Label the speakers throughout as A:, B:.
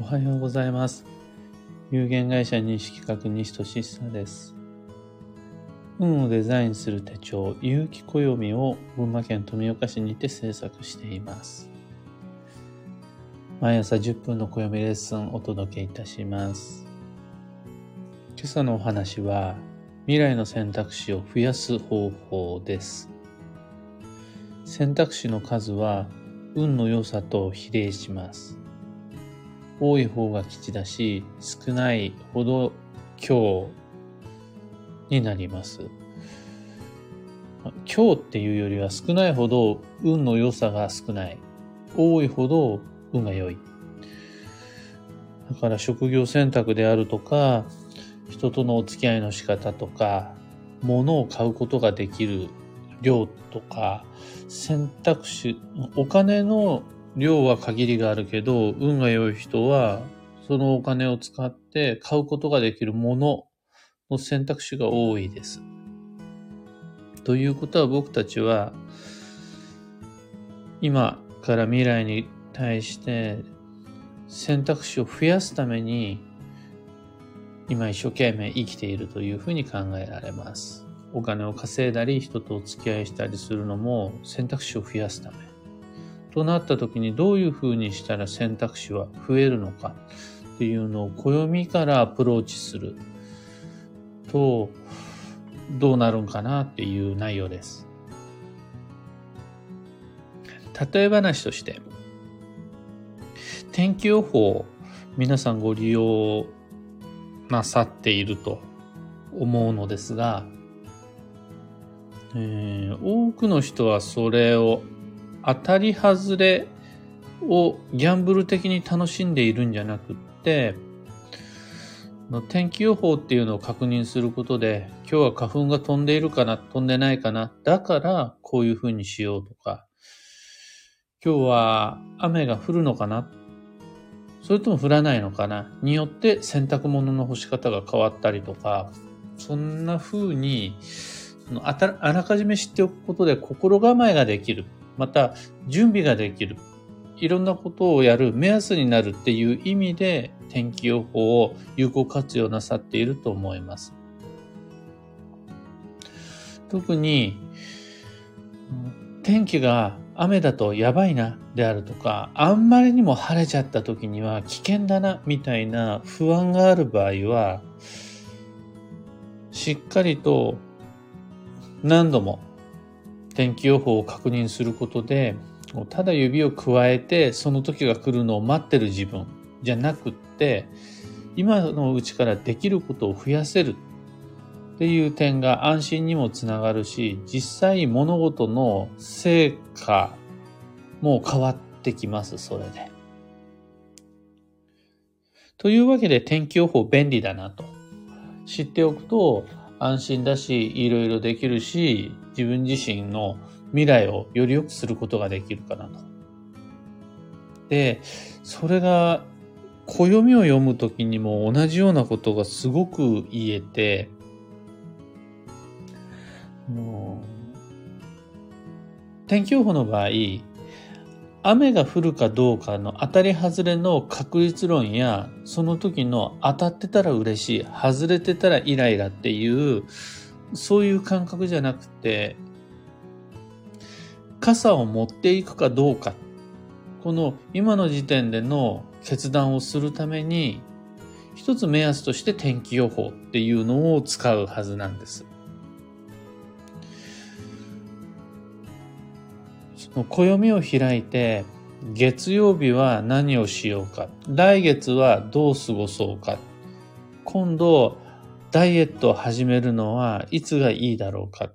A: おはようございます。有限会社認識確認士としさです。運をデザインする手帳、有機暦を群馬県富岡市にて制作しています。毎朝10分の暦レッスンをお届けいたします。今朝のお話は、未来の選択肢を増やす方法です。選択肢の数は運の良さと比例します。多い方が吉だし、少ないほど強になります。強っていうよりは少ないほど運の良さが少ない。多いほど運が良い。だから職業選択であるとか、人とのお付き合いの仕方とか、物を買うことができる量とか、選択肢、お金の量は限りがあるけど、運が良い人は、そのお金を使って買うことができるものの選択肢が多いです。ということは僕たちは、今から未来に対して選択肢を増やすために、今一生懸命生きているというふうに考えられます。お金を稼いだり、人とお付き合いしたりするのも選択肢を増やすため。となった時にどういうふうにしたら選択肢は増えるのかっていうのを暦からアプローチするとどうなるんかなっていう内容です。例え話として天気予報皆さんご利用なさっていると思うのですが、えー多くの人はそれを当たり外れをギャンブル的に楽しんでいるんじゃなくって、天気予報っていうのを確認することで、今日は花粉が飛んでいるかな、飛んでないかな、だからこういうふうにしようとか、今日は雨が降るのかな、それとも降らないのかな、によって洗濯物の干し方が変わったりとか、そんな風に、あたあらかじめ知っておくことで心構えができる。また、準備ができる。いろんなことをやる目安になるっていう意味で天気予報を有効活用なさっていると思います。特に、天気が雨だとやばいなであるとか、あんまりにも晴れちゃった時には危険だなみたいな不安がある場合は、しっかりと何度も天気予報を確認することで、ただ指を加えてその時が来るのを待ってる自分じゃなくって、今のうちからできることを増やせるっていう点が安心にもつながるし、実際物事の成果も変わってきます、それで。というわけで天気予報便利だなと知っておくと安心だし、いろいろできるし、自分自身の未来をより良くすることができるかなと。で、それが暦を読むときにも同じようなことがすごく言えて、天気予報の場合、雨が降るかどうかの当たり外れの確率論や、その時の当たってたら嬉しい、外れてたらイライラっていう、そういう感覚じゃなくて、傘を持っていくかどうか、この今の時点での決断をするために、一つ目安として天気予報っていうのを使うはずなんです。暦を開いて、月曜日は何をしようか、来月はどう過ごそうか、今度ダイエットを始めるのはいつがいいだろうか、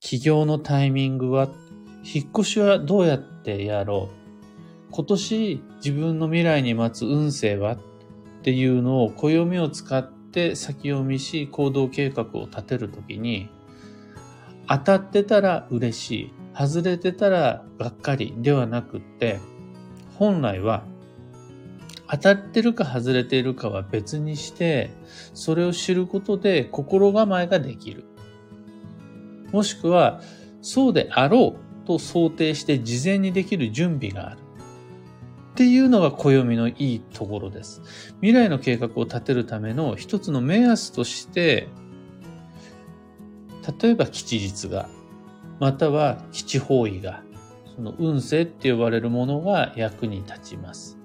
A: 起業のタイミングは、引っ越しはどうやってやろう、今年自分の未来に待つ運勢は？っていうのを暦を使って先読みし行動計画を立てるときに、当たってたら嬉しい、外れてたらがっかりではなくって、本来は当たってるか外れているかは別にして、それを知ることで心構えができる。もしくは、そうであろうと想定して事前にできる準備がある。っていうのが暦のいいところです。未来の計画を立てるための一つの目安として、例えば吉日が、または吉方位が、その運勢って呼ばれるものが役に立ちます。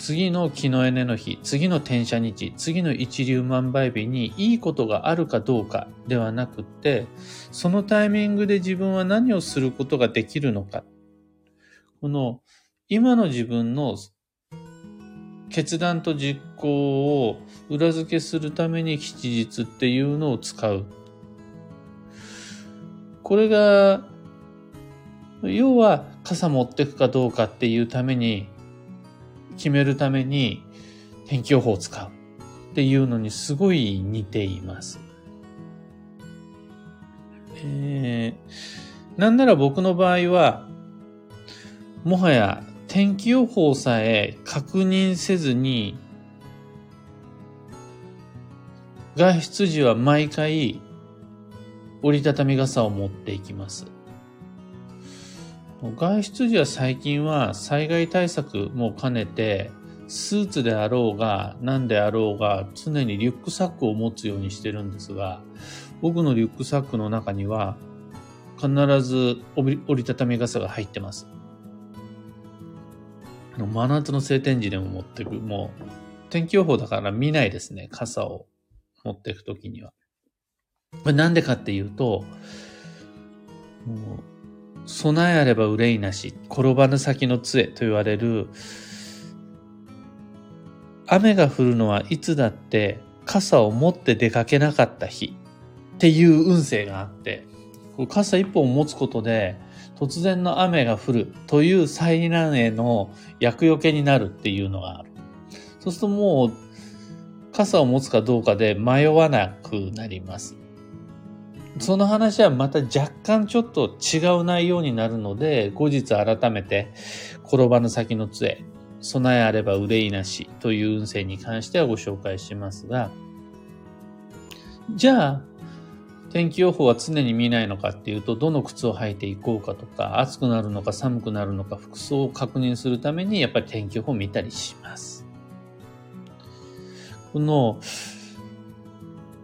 A: 次の木のエネの日、次の転写日、次の一粒万倍日にいいことがあるかどうかではなくて、そのタイミングで自分は何をすることができるのか。この今の自分の決断と実行を裏付けするために吉日っていうのを使う。これが、要は傘持ってくかどうかっていうために決めるために天気予報を使うっていうのにすごい似ています。えー、なんなら僕の場合は、もはや天気予報さえ確認せずに、外出時は毎回折りたたみ傘を持っていきます。外出時は最近は災害対策も兼ねて、スーツであろうが何であろうが常にリュックサックを持つようにしてるんですが、僕のリュックサックの中には必ず折りたたみ傘が入ってます。真夏の晴天時でも持っていく。もう天気予報だから見ないですね。傘を持っていくときには。これなんでかっていうと、もう備えあれば憂いなし、転ばぬ先の杖と言われる、雨が降るのはいつだって傘を持って出かけなかった日っていう運勢があって、傘一本持つことで突然の雨が降るという災難への厄除けになるっていうのがある。そうするともう傘を持つかどうかで迷わなくなります。その話はまた若干ちょっと違う内容になるので、後日改めて、転ばぬ先の杖、備えあれば憂いなしという運勢に関してはご紹介しますが、じゃあ、天気予報は常に見ないのかっていうと、どの靴を履いていこうかとか、暑くなるのか寒くなるのか、服装を確認するために、やっぱり天気予報を見たりします。この、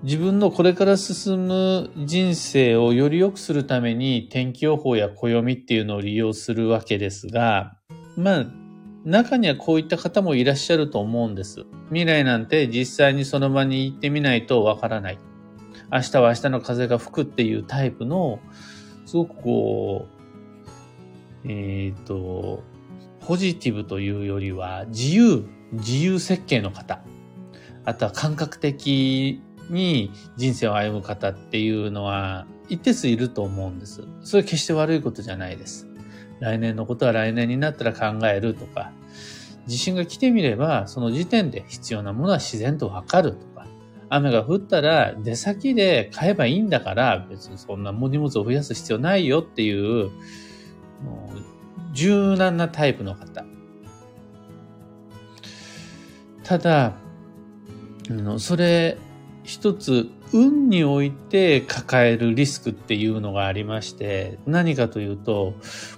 A: 自分のこれから進む人生をより良くするために天気予報や暦っていうのを利用するわけですが、まあ、中にはこういった方もいらっしゃると思うんです。未来なんて実際にその場に行ってみないとわからない。明日は明日の風が吹くっていうタイプの、すごくこう、えっ、ー、と、ポジティブというよりは自由、自由設計の方。あとは感覚的に人生を歩む方っていうのは一定数いると思うんです。それ決して悪いことじゃないです。来年のことは来年になったら考えるとか、地震が来てみれば、その時点で必要なものは自然とわかるとか、雨が降ったら出先で買えばいいんだから、別にそんな荷物を増やす必要ないよっていう、柔軟なタイプの方。ただ、それ一つ運において抱えるリスクっていうのがありまして、何かというと、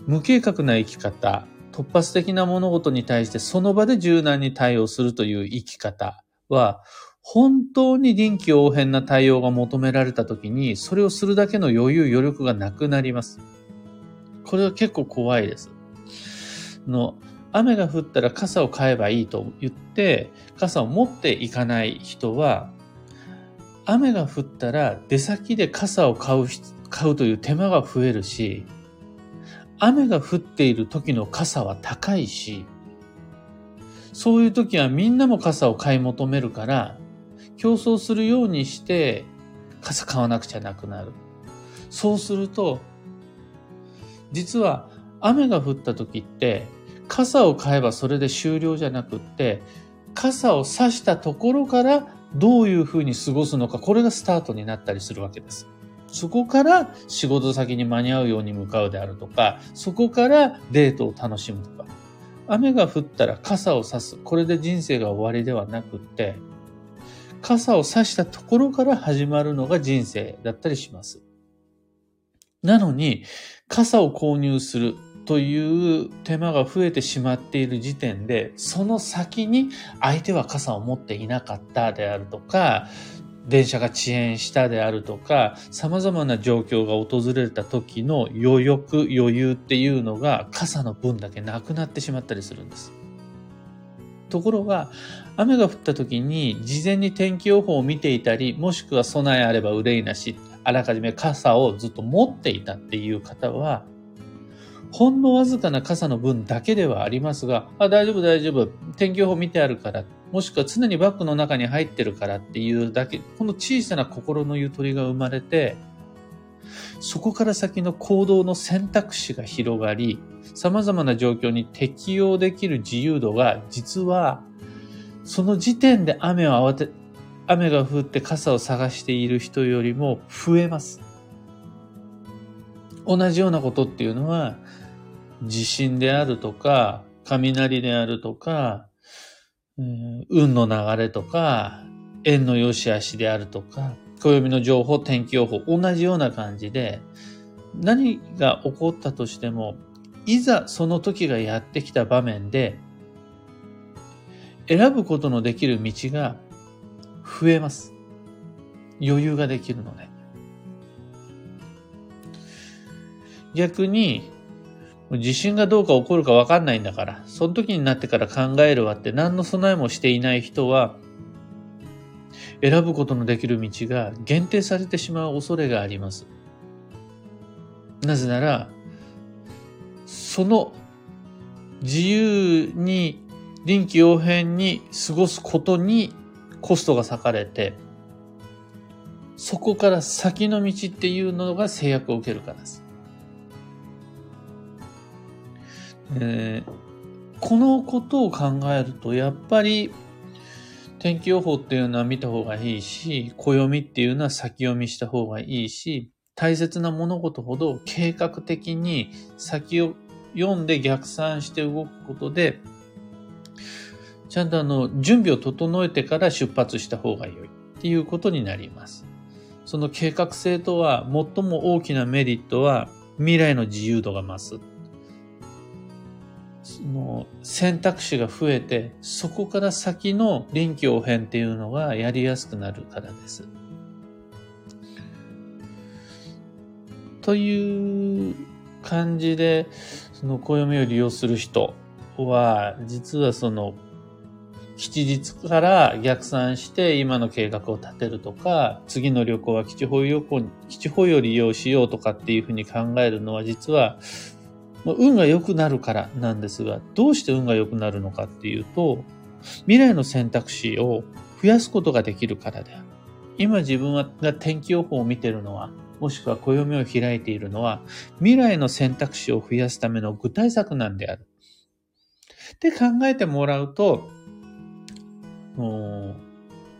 A: 無計画な生き方、突発的な物事に対してその場で柔軟に対応するという生き方は、本当に臨機応変な対応が求められた時に、それをするだけの余裕、余力がなくなります。これは結構怖いです。の雨が降ったら傘を買えばいいと言って、傘を持っていかない人は、雨が降ったら出先で傘を買う、買うという手間が増えるし、雨が降っている時の傘は高いし、そういう時はみんなも傘を買い求めるから、競争するようにして傘買わなくちゃなくなる。そうすると、実は雨が降った時って、傘を買えばそれで終了じゃなくって、傘を差したところからどういうふうに過ごすのか、これがスタートになったりするわけです。そこから仕事先に間に合うように向かうであるとか、そこからデートを楽しむとか。雨が降ったら傘を差す。これで人生が終わりではなくって、傘を差したところから始まるのが人生だったりします。なのに、傘を購入するという手間が増えてしまっている時点で、その先に相手は傘を持っていなかったであるとか、電車が遅延したであるとか、様々な状況が訪れた時の余力、余裕っていうのが傘の分だけなくなってしまったりするんです。ところが、雨が降った時に事前に天気予報を見ていたり、もしくは備えあれば憂いなし、あらかじめ傘をずっと持っていたっていう方は、ほんのわずかな傘の分だけではありますが、あ、大丈夫大丈夫。天気予報見てあるから。もしくは常にバッグの中に入ってるからっていうだけ、この小さな心のゆとりが生まれて、そこから先の行動の選択肢が広がり、様々な状況に適応できる自由度が実は、その時点で雨を慌て、雨が降って傘を探している人よりも増えます。同じようなことっていうのは、地震であるとか、雷であるとか、運の流れとか、縁の良し悪しであるとか、暦の情報、天気予報、同じような感じで、何が起こったとしても、いざその時がやってきた場面で、選ぶことのできる道が増えます。余裕ができるので。逆に、地震がどうか起こるかわかんないんだから、その時になってから考えるわって何の備えもしていない人は、選ぶことのできる道が限定されてしまう恐れがあります。なぜなら、その自由に臨機応変に過ごすことにコストが割かれて、そこから先の道っていうのが制約を受けるからです。えー、このことを考えると、やっぱり天気予報っていうのは見た方がいいし、暦っていうのは先読みした方がいいし、大切な物事ほど計画的に先を読んで逆算して動くことで、ちゃんとあの、準備を整えてから出発した方が良いっていうことになります。その計画性とは最も大きなメリットは未来の自由度が増す。その選択肢が増えて、そこから先の臨機応変っていうのがやりやすくなるからです。という感じで、その暦を利用する人は、実はその吉日から逆算して今の計画を立てるとか、次の旅行は基地保旅行、基地保を利用しようとかっていうふうに考えるのは実は、運が良くなるからなんですが、どうして運が良くなるのかっていうと、未来の選択肢を増やすことができるからである。今自分が天気予報を見てるのは、もしくは暦を開いているのは、未来の選択肢を増やすための具体策なんである。って考えてもらうと、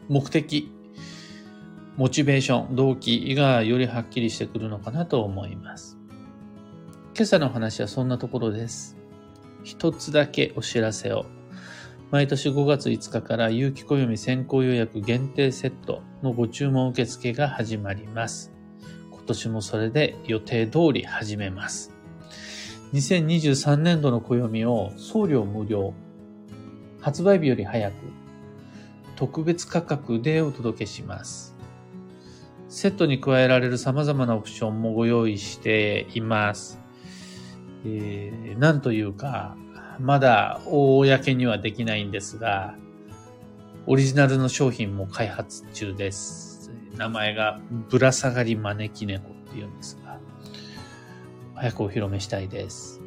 A: 目的、モチベーション、動機がよりはっきりしてくるのかなと思います。今朝の話はそんなところです。一つだけお知らせを。毎年5月5日から有機暦先行予約限定セットのご注文受付が始まります。今年もそれで予定通り始めます。2023年度の暦を送料無料、発売日より早く特別価格でお届けします。セットに加えられる様々なオプションもご用意しています。えー、なんというか、まだ公にはできないんですが、オリジナルの商品も開発中です。名前がぶら下がり招き猫っていうんですが、早くお披露目したいです。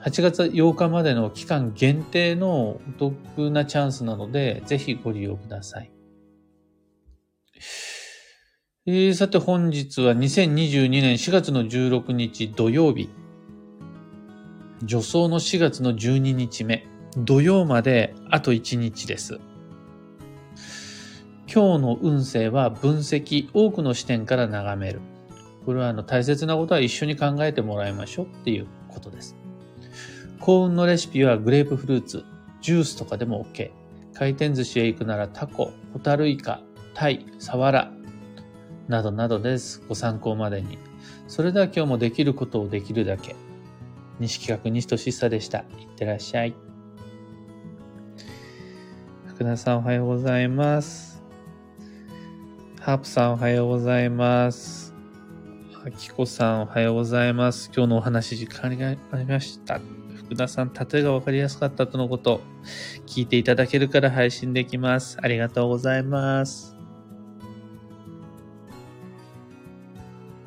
A: 8月8日までの期間限定のお得なチャンスなので、ぜひご利用ください。えー、さて本日は2022年4月の16日土曜日。助走の4月の12日目。土曜まであと1日です。今日の運勢は分析、多くの視点から眺める。これはあの大切なことは一緒に考えてもらいましょうっていうことです。幸運のレシピはグレープフルーツ、ジュースとかでも OK。回転寿司へ行くならタコ、ホタルイカ、タイ、サワラ、などなどです。ご参考までに。それでは今日もできることをできるだけ。西企画西俊久でした。いってらっしゃい。福田さんおはようございます。ハープさんおはようございます。あきこさんおはようございます。今日のお話時間がありました。福田さん、例えが分かりやすかったとのこと、聞いていただけるから配信できます。ありがとうございます。